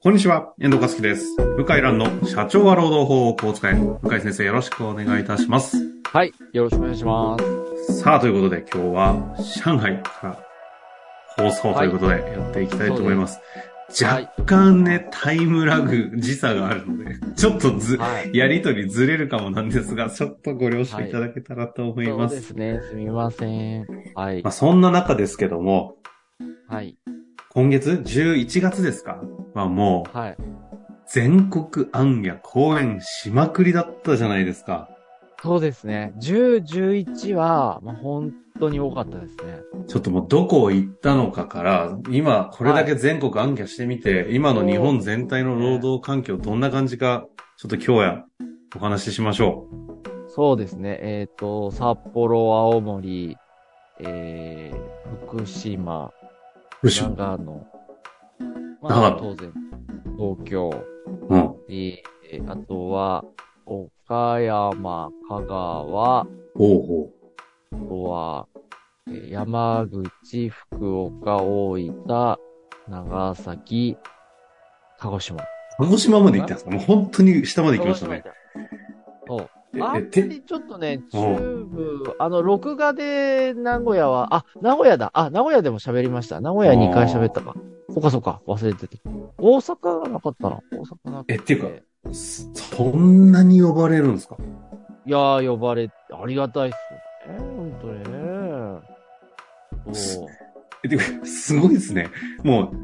こんにちは、遠藤和樹です。向井蘭の社長は労働法をこう使え。向井先生よろしくお願いいたします。はい。よろしくお願いします。さあ、ということで今日は上海から放送ということでやっていきたいと思います。はい若干ね、タイムラグ、時差があるので、ちょっとず、はい。やりとりずれるかもなんですが、ちょっとご了承いただけたらと思いそうます。ですね。すみません。はいまあ、。そんな中ですけども、はい。今月11月ですか？はもう、はい。全国暗夜公演しまくりだったじゃないですか。そうですね。10、11は、まあ、本当に多かったですね。ちょっともうどこ行ったのかから、今これだけ全国暗夜してみて、今の日本全体の労働環境どんな感じか、ちょっと今日やお話ししましょそうですね。えっ、と、札幌、青森、えー、福島、長野、ま長野当然、東京、うん。えー、あとは、岡山、香川、ほうほあとは、えー山口、福岡、大分、長崎、鹿児島。う。鹿児島まで行ったんですか？もう本当に下まで行きましたね。そう。えあんまえてりちょっとね、お中部、あの、録画で名古屋は、あ、名古屋だ。あ、名古屋でも喋りました。名古屋2回喋ったか。そっかそっか、忘れてた。大阪がなかったな。大阪なくて。えっていうかそんなに呼ばれるんですか？いやー、呼ばれ、ありがたいっすね。ほんとね。そう。え、てか、すごいですね。もう、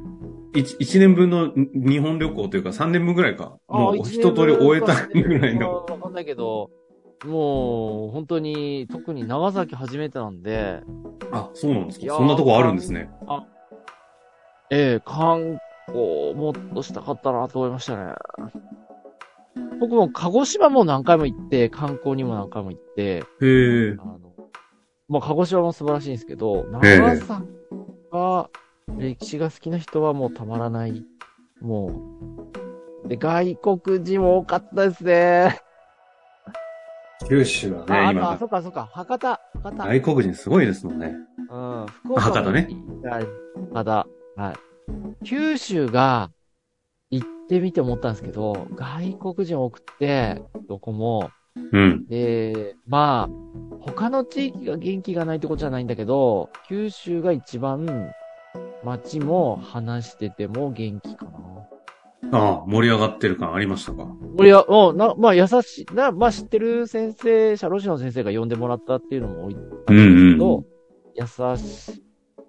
一一年分の日本旅行というか三年分ぐらいか。もう一通り終えたぐらいの。わかんないけど、もう、本当に、特に長崎初めてなんで、あ、そうなんですか。そんなとこあるんですね。ええ観光もっとしたかったなと思いましたね。僕も鹿児島も何回も行って、観光にも何回も行って、へえあ。の、まあ、鹿児島も素晴らしいんですけど、ええ長崎は、歴史が好きな人はもうたまらない。もう。で、外国人も多かったですね。九州はね、あ、あと、あ、今そ、っかそっか、博多、博多。外国人すごいですもんね。うん、福岡博多ねはい。博多。はい。九州が行ってみて思ったんですけど、外国人多くって、どこも。うん。で、まあ、他の地域が元気がないってことじゃないんだけど、九州が一番街も話してても元気かな。ああ、盛り上がってる感ありましたか？俺は、もう、な、まあ優しい、な、まあ知ってる先生、社労士の先生が呼んでもらったっていうのも多いんですけど、うん優しい、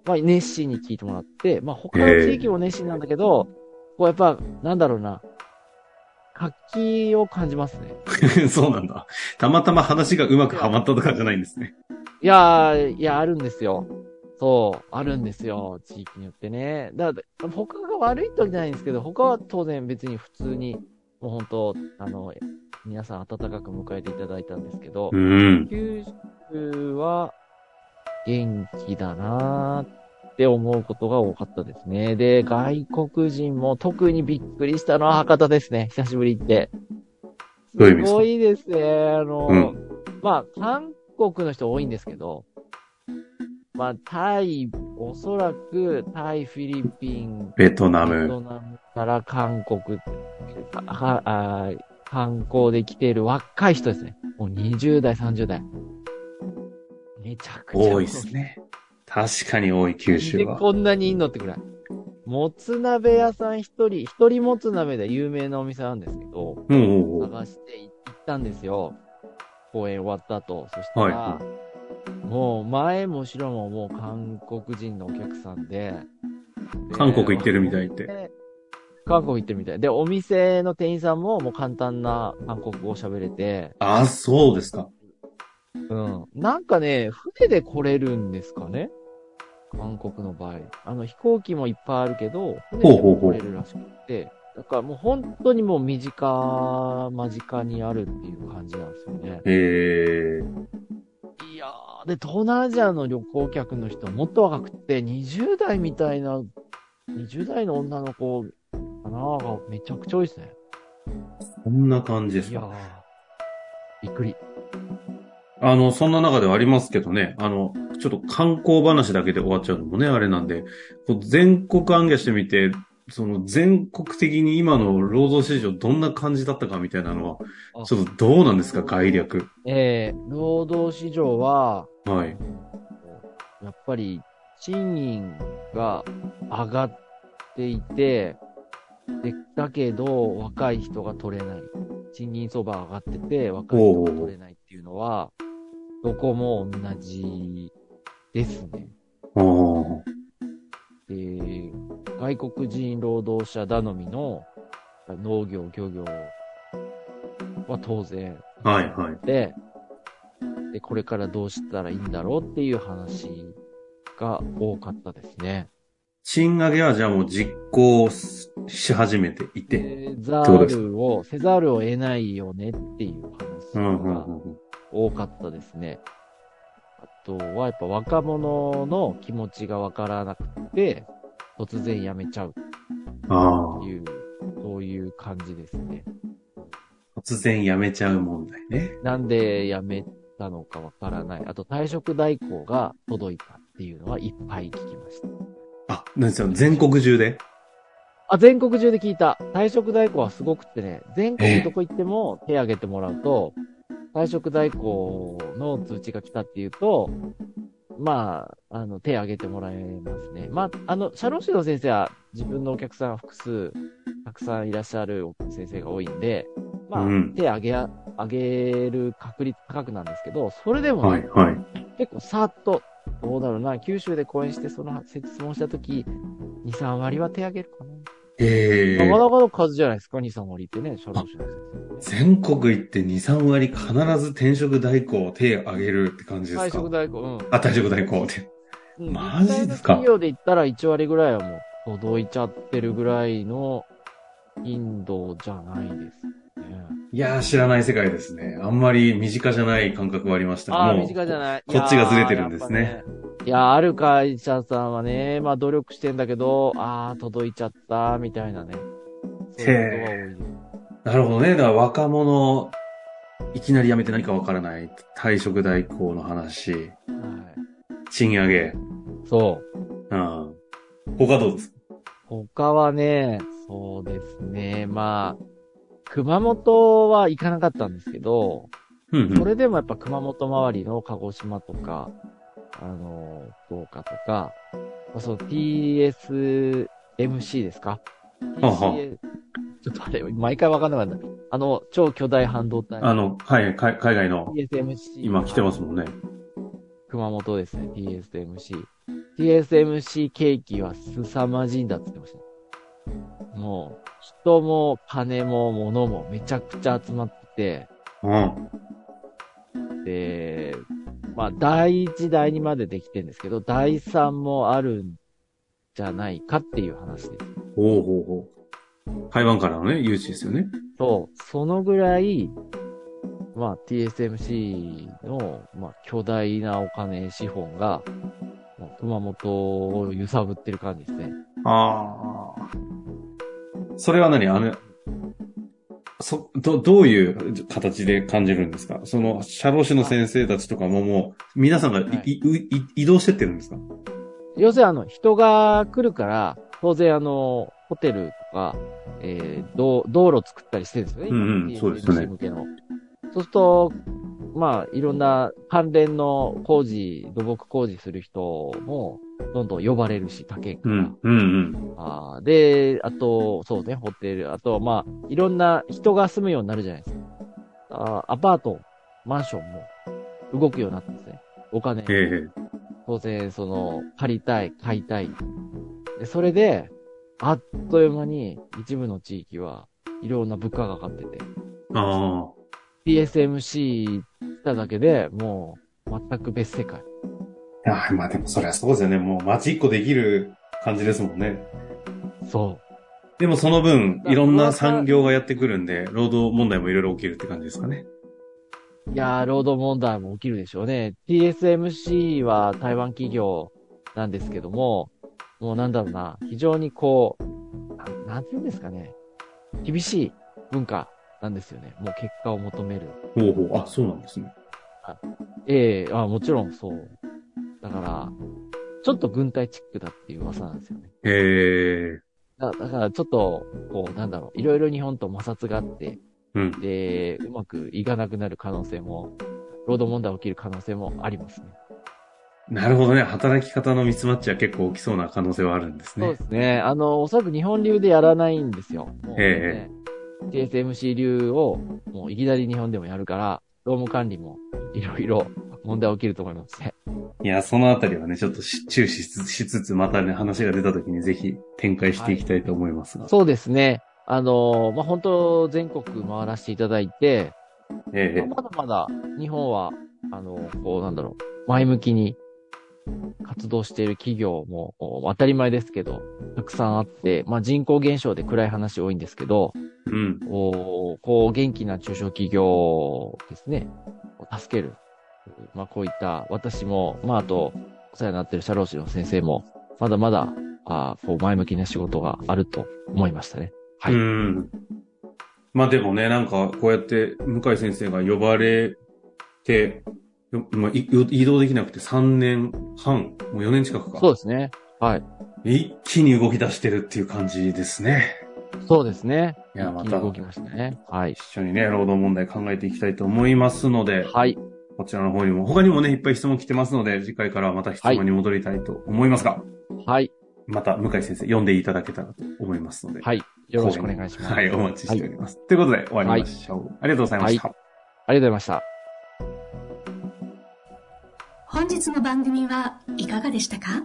まあ熱心に聞いてもらって、まあ他の地域も熱心なんだけど、こうやっぱ、なんだろうな、活気を感じますね。そうなんだ。たまたま話がうまくはまったとかじゃないんですね。いやー、いや、あるんですよ。そう、あるんですよ。地域によってね。だから、他が悪いとじゃないんですけど、他は当然別に普通に、もう本当、あの、皆さん温かく迎えていただいたんですけどう、ん。九州は元気だなーって思うことが多かったですね。で、外国人も特にびっくりしたのは博多ですね。久しぶり行って。すごいですね。あの、うんまあ、韓国の人多いんですけど、まあ、タイ、おそらく、タイ、フィリピン、ベトナム。ベトナムから韓国、ああ観光で来ている若い人ですね。もう20代、30代。めちゃくちゃ多いですね。確かに多い、九州で、は。こんなにいんのってくらい。もつ鍋屋さん一人、一人もつ鍋で有名なお店なんですけど、うん。探して行ったんですよ。公演終わった後。そしたら、はもう前も後ろももう韓国人のお客さんで。で韓国行ってるみたいって。で韓国行ってるみたい。で、お店の店員さんももう簡単な韓国語を喋れて、あ、そうですか。うん。なんかね、船で来れるんですかね？韓国の場合。あの、飛行機もいっぱいあるけど、船でも来れるらしくて、だからもう本当にもう身近、間近にあるっていう感じなんですよね。ええいやー、で、東南アジアの旅行客の人もっと若くって、20代みたいな、20代の女の子かながめちゃくちゃ多いですね。こんな感じですいやびっくり。あの、そんな中ではありますけどね、あの、ちょっと観光話だけで終わっちゃうのもね、あれなんで、こう全国暗記してみて、その全国的に今の労働市場どんな感じだったかみたいなのは、ちょっとどうなんですか、概略。ええー、労働市場は、はい。やっぱり、賃金が上がっていて、で、だけど、若い人が取れない。賃金相場上がってて、若い人が取れないっていうのは、どこも同じですね。で、外国人労働者頼みの農業、漁業は当然。はいはい。で、で、これからどうしたらいいんだろうっていう話が多かったですね。賃上げはじゃあもう実行し始めていて。せざるを、せざるを得ないよねっていう話が多かったですね。あとはやっぱ若者の気持ちがわからなくて、突然辞めちゃう。ああ。いう、そういう感じですね。突然辞めちゃう問題ね。なんで辞めたのかわからない。あと退職代行が届いたっていうのはいっぱい聞きました。あ、なんですよ。全国中で？あ、全国中で聞いた。退職代行はすごくってね、全国どこ行っても手挙げてもらうと、退職代行の通知が来たっていうと、まあ、あの、手挙げてもらえますね。まあ、あの、社労士の先生は自分のお客さん複数、たくさんいらっしゃる先生が多いんで、まあ、うん、手挙げ、挙げる確率高くなんですけど、それでも、ね、はいはい、結構さっと、どうだろうな、九州で講演してその質問したとき、2、3割は手挙げるかな。ええなかなかの数じゃないですか、2、3割ってね、社労士の。全国行って2、3割必ず転職代行を手挙げるって感じですか？退職代行、うん。あ、退職代行って。うん、マジですか？企業で言ったら1割ぐらいはもう届いちゃってるぐらいの頻度じゃないですね。いやー、知らない世界ですね。あんまり身近じゃない感覚はありましたああ、身近じゃない。こっちがずれてるんですね。いや、ある会社さんはね、まあ努力してんだけど、ああ、届いちゃった、みたいなね。へえ。なるほどね。だから若者、いきなり辞めて何かわからない。退職代行の話。はい。賃上げ。そう。うん。他どうです？か他はね、そうですね。まあ、熊本は行かなかったんですけど、うんうん、それでもやっぱ熊本周りの鹿児島とか、あの、福岡とか、そう、TSMC ですか？ははちょっとあれ、毎回わかんなかった。あの、超巨大半導体。あの、はい、海外の。TSMC。今来てますもんね。熊本ですね、TSMC。TSMC ケーキは凄まじいんだって言ってました。もう、人も金も物もめちゃくちゃ集まってて、うん。で、まあ、第一、第二までできてるんですけど、第三もあるんじゃないかっていう話です。ほうほうほう。台湾からのね、誘致ですよね。そう。そのぐらい、まあ、TSMC の、まあ、巨大なお金、資本が、まあ、熊本を揺さぶってる感じですね。ああ。それは何？あの、そ、ど、どういう形で感じるんですか？その、社労士の先生たちとかももう、皆さんがい、はい、い移動してってるんですか？要するにあの、人が来るから、当然あの、ホテルとか、えー、道、道路作ったりしてるんですよね。うんうん、そうですね。向けの。そうすると、まあ、いろんな関連の工事、土木工事する人も、どんどん呼ばれるし、他県から。うん、うん、うん。あで、あと、そうね、ホテル、あと、まあ、いろんな人が住むようになるじゃないですか。あアパート、マンションも動くようになってますね。お金。ええ当然、その、借りたい、買いたい。で、それで、あっという間に一部の地域はいろんな物価が上がってて。ああ。TSMC しただけでもう全く別世界。いや、まあでもそりゃそうですよね。もう街一個できる感じですもんね。そう。でもその分、いろんな産業がやってくるんで、労働問題もいろいろ起きるって感じですかね。いやー、労働問題も起きるでしょうね。TSMC は台湾企業なんですけども、もうなんだろうな、非常にこう、なんて言うんですかね。厳しい文化なんですよね。もう結果を求める。ほうほう、あ、そうなんですね。あええー、あ、もちろんそう。だから、ちょっと軍隊チックだっていう噂なんですよね。へえ。だだからちょっと、こう、なんだろう、いろいろ日本と摩擦があって、うん。で、うまくいかなくなる可能性も、労働問題起きる可能性もありますね。なるほどね。働き方のミスマッチは結構起きそうな可能性はあるんですねそうで。すね。あの、おそらく日本流でやらないんですよ。もうえね、TSMC 流を、もういきなり日本でもやるから、労務管理もいろいろ問題起きると思いますね。いや、そのあたりはね、ちょっとし注視しつしつつ、またね、話が出た時にぜひ展開していきたいと思いますが。そうですね。あの、まあ、本当全国回らせていただいて、ええまだまだ日本は、あの、こうなんだろう、前向きに活動している企業もお当たり前ですけど、たくさんあって、まあ、人口減少で暗い話多いんですけど、うん。おこう元気な中小企業ですね、を助ける。まあ、こういった私も、まあ、あと、お世話になっている社労士の先生も、まだまだ、あこう前向きな仕事があると思いましたね。はい。うん。まあでもね、なんか、こうやって、向井先生が呼ばれて、よまあ、い移動できなくて3年半、もう4年近くか。そうですね。はい。一気に動き出してるっていう感じですね。そうですね。いや、また、動きましたね。はい一。緒にね、労働問題考えていきたいと思いますので、はい。こちらの方にも、他にもね、いっぱい質問来てますので、次回からはまた質問に戻りたいと思いますが、はい。また向井先生、呼んでいただけたらと思いますので、はい。よろしくお願いします。はい、お待ちしております。ということで、終わりましょう。ありがとうございました。ありがとうございました。本日の番組はいかがでしたか？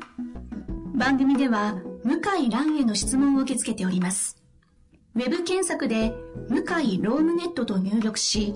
番組では向井蘭への質問を受け付けております。ウェブ検索で向井ロームネットと入力し、